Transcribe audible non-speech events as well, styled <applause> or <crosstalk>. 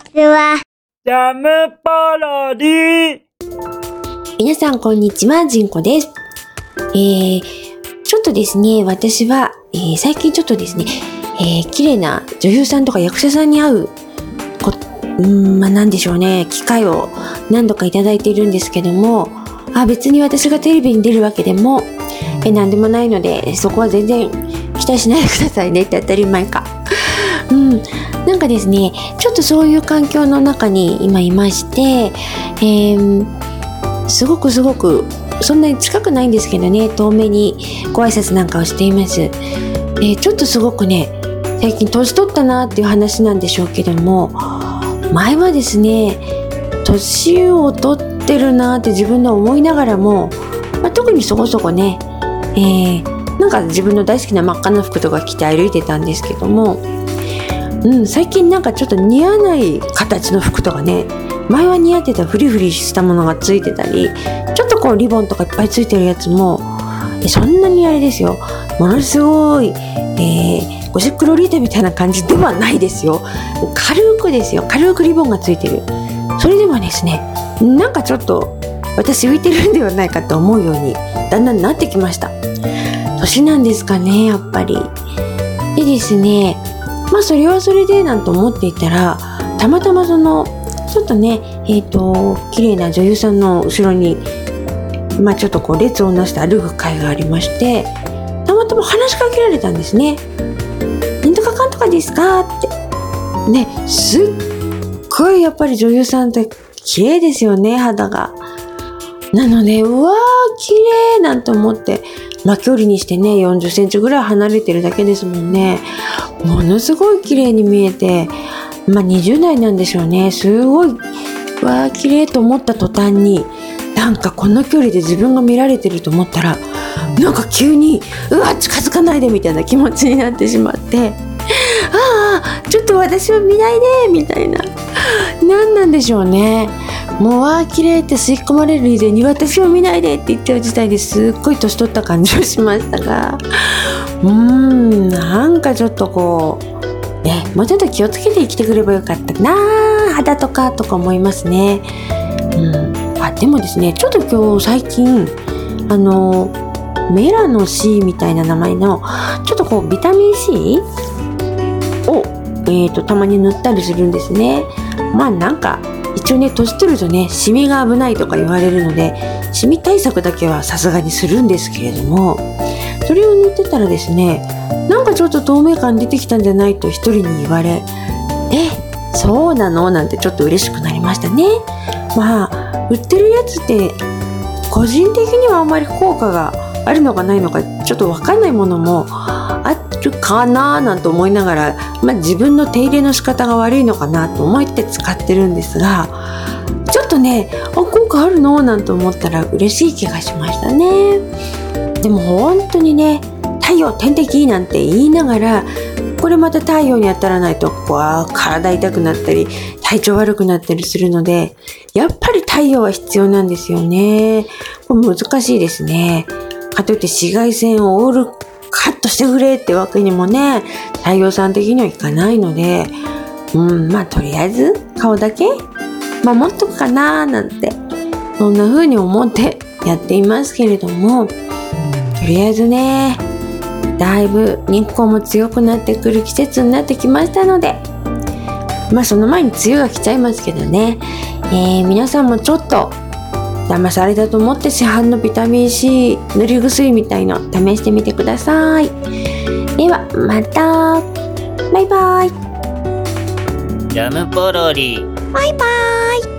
ちは。ジャムパロディ皆さんこんにちは、ジンコです。えー、ちょっとですね、私は、えー最近ちょっとですね、えー綺麗な女優さんとか役者さんに会う、こうーん、まあなんでしょうね、機会を何度かいただいているんですけども、あ、別に私がテレビに出るわけでも、えなんでもないので、そこは全然期待しないでくださいねって当たり前か。うん、なんかですね、ちょっとそういう環境の中に今いまして、えーすごくすごくそんなに近くないんですけどね遠目にご挨拶なんかをしています、えーちょっとすごくね最近年取ったなっていう話なんでしょうけども前はですね年を取ってるなって自分で思いながらも、まあ、特にそこそこね、えーなんか自分の大好きな真っ赤な服とか着て歩いてたんですけども、うん、最近なんかちょっと似合わない形の服とかね。前は似合ってたフリフリしたものがついてたりちょっとこうリボンとかいっぱいついてるやつもそんなにあれですよ。ものすごい、えー、ゴシックロリータみたいな感じではないですよ。軽くですよ。軽くリボンがついてる。それでもですねなんかちょっと私浮いてるんではないかと思うようにだんだんなってきました。年なんですかねやっぱり。でですねまあそれはそれでなんて思っていたらたまたまそのちょっとねえっ、と綺麗な女優さんの後ろにまあちょっとこう列をなして歩く会がありましてたまたま話しかけられたんですね「なんとかかんとかですか?」って。ねすっごいやっぱり女優さんって綺麗ですよね肌が。なのでうわー綺麗なんて思ってまあ距離にしてね40センチぐらい離れてるだけですもんね。ものすごい綺麗に見えてまあ20代なんでしょうね。すごいわー綺麗と思った途端になんかこの距離で自分が見られてると思ったらなんか急にうわ近づかないでみたいな気持ちになってしまってああちょっと私を見ないでみたいな。何なんでしょうね。もうわー綺麗って吸い込まれる以前に私を見ないでって言ってる時代ですっごい年取った感じをしましたがうーんなんかちょっとこうねもうちょっと気をつけて生きてくればよかったな肌とかとか思いますね。うん、あでもですねちょっと今日最近あのメラノ C みたいな名前のちょっとこうビタミン C を、えー、とたまに塗ったりするんですね。まあなんか一応ね年取るとねシミが危ないとか言われるのでシミ対策だけはさすがにするんですけれどもそれを塗ってたらですねなんかちょっと透明感出てきたんじゃないと一人に言われえそうなの？なんてちょっと嬉しくなりましたね。まあ売ってるやつって個人的にはあんまり効果があるのかないのかちょっと分かんないものもあるかななんて思いながら、まあ、自分の手入れの仕方が悪いのかなと思って使ってるんですがちょっとねあ効果あるのなんて思ったら嬉しい気がしましたね。でも本当にね太陽天敵なんて言いながらこれまた太陽に当たらないとこう体痛くなったり体調悪くなったりするのでやっぱり太陽は必要なんですよね。これ難しいですね。かといって紫外線をオールカットしてくれってわけにもね太陽さん的にはいかないのでうんまあとりあえず顔だけ守っとくかななんてそんな風に思って <laughs> やっていますけれどもとりあえずねだいぶ日光も強くなってくる季節になってきましたのでまあその前に梅雨が来ちゃいますけどね、えー皆さんもちょっと騙されたと思って市販のビタミン C 塗り薬みたいの試してみてください。ではまた。バイバイ。ジャムポロリ。バイバイ